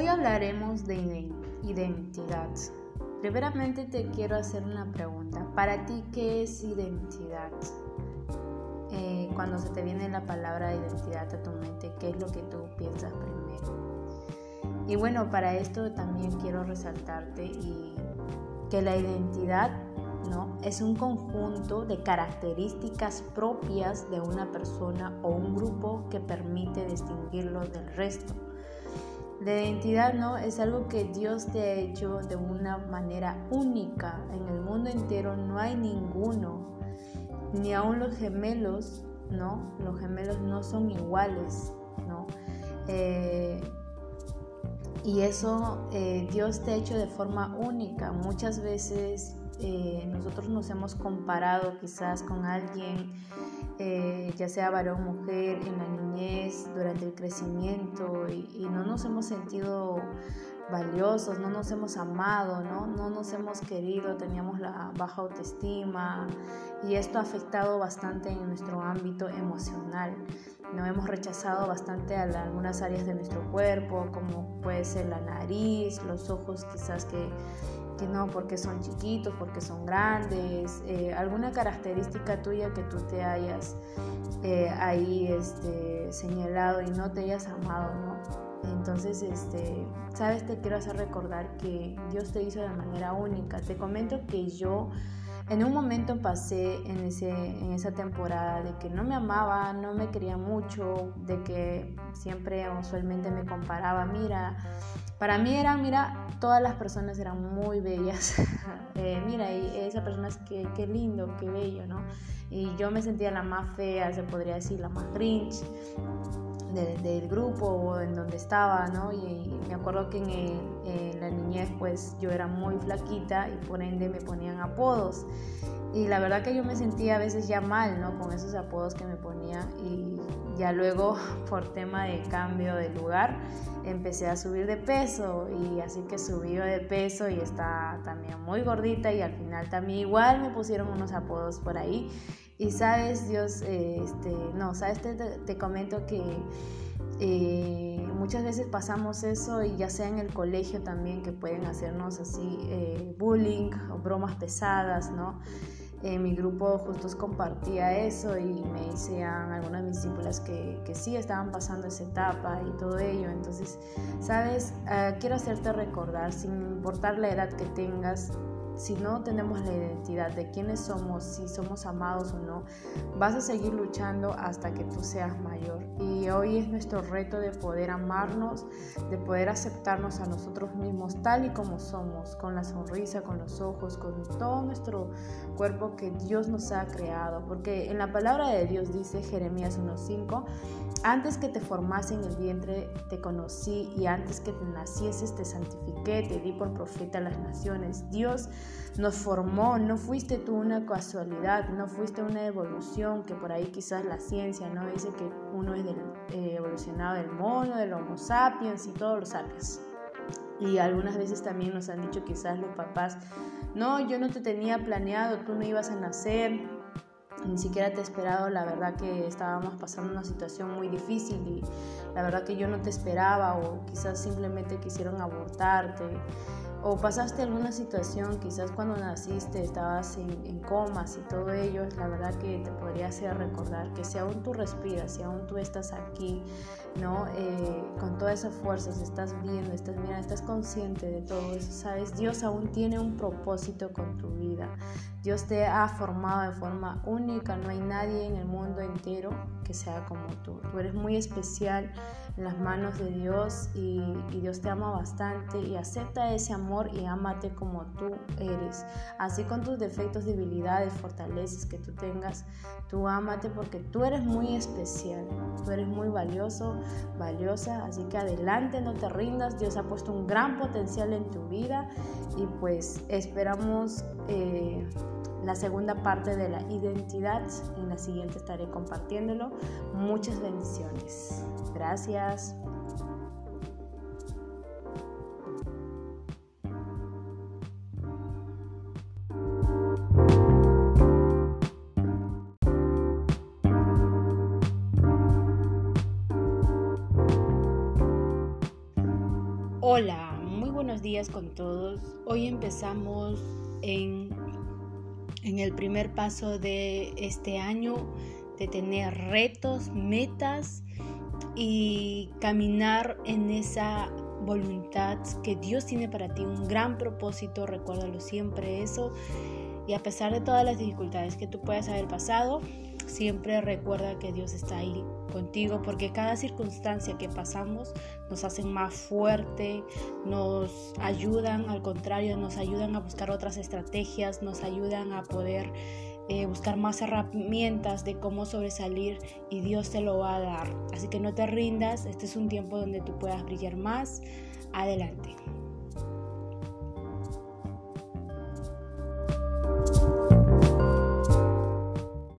hablaremos de identidad. Primeramente te quiero hacer una pregunta. Para ti, ¿qué es identidad? Eh, cuando se te viene la palabra identidad a tu mente, ¿qué es lo que tú piensas primero? Y bueno, para esto también quiero resaltarte y que la identidad ¿no? es un conjunto de características propias de una persona o un grupo que permite distinguirlo del resto. La identidad no es algo que Dios te ha hecho de una manera única. En el mundo entero no hay ninguno, ni aun los gemelos, ¿no? Los gemelos no son iguales, ¿no? Eh, y eso eh, Dios te ha hecho de forma única. Muchas veces eh, nosotros nos hemos comparado quizás con alguien eh, ya sea varón o mujer, en la niñez, durante el crecimiento, y, no nos hemos sentido valiosos, no nos hemos amado, ¿no? no nos hemos querido, teníamos la baja autoestima y esto ha afectado bastante en nuestro ámbito emocional. No hemos rechazado bastante a algunas áreas de nuestro cuerpo, como puede ser la nariz, los ojos quizás que no, porque son chiquitos, porque son grandes, eh, alguna característica tuya que tú te hayas eh, ahí este, señalado y no te hayas amado, ¿no? Entonces, este, sabes, te quiero hacer recordar que Dios te hizo de manera única. Te comento que yo en un momento pasé en, ese, en esa temporada de que no me amaba, no me quería mucho, de que siempre usualmente me comparaba, mira, para mí era, mira, todas las personas eran muy bellas, eh, mira, y esa persona es que, qué lindo, qué bello, ¿no? Y yo me sentía la más fea, se podría decir, la más grinch del grupo en donde estaba, ¿no? Y, me acuerdo que en, la niñez pues yo era muy flaquita y por ende me ponían apodos. Y la verdad que yo me sentía a veces ya mal, ¿no? Con esos apodos que me ponían y ya luego por tema de cambio de lugar empecé a subir de peso y así que subí de peso y está también muy gordita y al final también igual me pusieron unos apodos por ahí y sabes, Dios, este, no, sabes, te, comento que eh, muchas veces pasamos eso y ya sea en el colegio también que pueden hacernos así eh, bullying o bromas pesadas, ¿no? En mi grupo justo compartía eso y me decían algunas discípulas que, que sí estaban pasando esa etapa y todo ello. Entonces, sabes, ah, quiero hacerte recordar, sin importar la edad que tengas, si no tenemos la identidad de quiénes somos, si somos amados o no, vas a seguir luchando hasta que tú seas mayor. Y hoy es nuestro reto de poder amarnos, de poder aceptarnos a nosotros mismos tal y como somos, con la sonrisa, con los ojos, con todo nuestro cuerpo que Dios nos ha creado. Porque en la palabra de Dios dice Jeremías 1.5, antes que te formase en el vientre te conocí y antes que te nacieses te santifiqué, te di por profeta a las naciones. Dios nos formó, no fuiste tú una casualidad, no fuiste una evolución, que por ahí quizás la ciencia no dice que uno es eh, evolucionado del mono, del homo sapiens y todos los sapiens. Y algunas veces también nos han dicho quizás los papás, no, yo no te tenía planeado, tú no ibas a nacer, ni siquiera te he esperado, la verdad que estábamos pasando una situación muy difícil y la verdad que yo no te esperaba o quizás simplemente quisieron abortarte o pasaste alguna situación, quizás cuando naciste estabas en, comas y todo ello, la verdad que te podría hacer recordar que si aún tú respiras, si aún tú estás aquí, ¿no? Eh, con todas esas fuerzas, estás viendo, estás mirando, estás consciente de todo eso, ¿sabes? Dios aún tiene un propósito con tu vida. Dios te ha formado de forma única, no hay nadie en el mundo entero sea como tú. Tú eres muy especial en las manos de Dios y, Dios te ama bastante y acepta ese amor y ámate como tú eres. Así con tus defectos, debilidades, fortalezas que tú tengas, tú ámate porque tú eres muy especial, tú eres muy valioso, valiosa, así que adelante, no te rindas, Dios ha puesto un gran potencial en tu vida y pues esperamos... Eh, la segunda parte de la identidad. En la siguiente estaré compartiéndolo. Muchas bendiciones. Gracias. Hola, muy buenos días con todos. Hoy empezamos en, en el primer paso de este año de tener retos, metas y caminar en esa voluntad que Dios tiene para ti, un gran propósito, recuérdalo siempre eso. Y a pesar de todas las dificultades que tú puedas haber pasado, siempre recuerda que Dios está ahí contigo porque cada circunstancia que pasamos nos hacen más fuerte, nos ayudan, al contrario, nos ayudan a buscar otras estrategias, nos ayudan a poder eh, buscar más herramientas de cómo sobresalir y Dios te lo va a dar. Así que no te rindas, este es un tiempo donde tú puedas brillar más. Adelante.